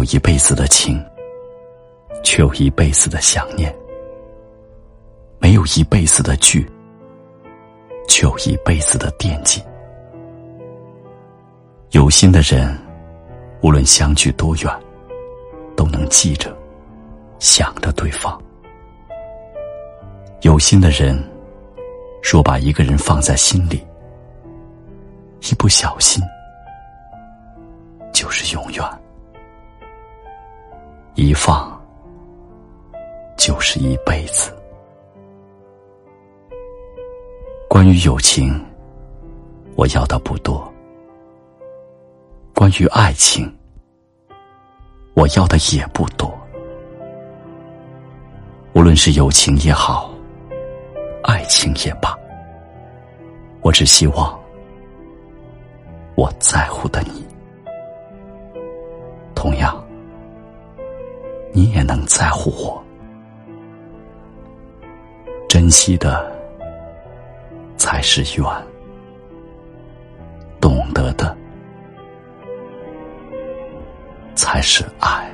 有一辈子的情，却有一辈子的想念；没有一辈子的聚，却有一辈子的惦记。有心的人，无论相距多远，都能记着、想着对方。有心的人，若把一个人放在心里，一不小心就是永远，一放就是一辈子。关于友情，我要的不多。关于爱情，我要的也不多。无论是友情也好，爱情也罢，我只希望我在乎的你，同样，你也能在乎我。珍惜的才是缘，懂得的。才是爱。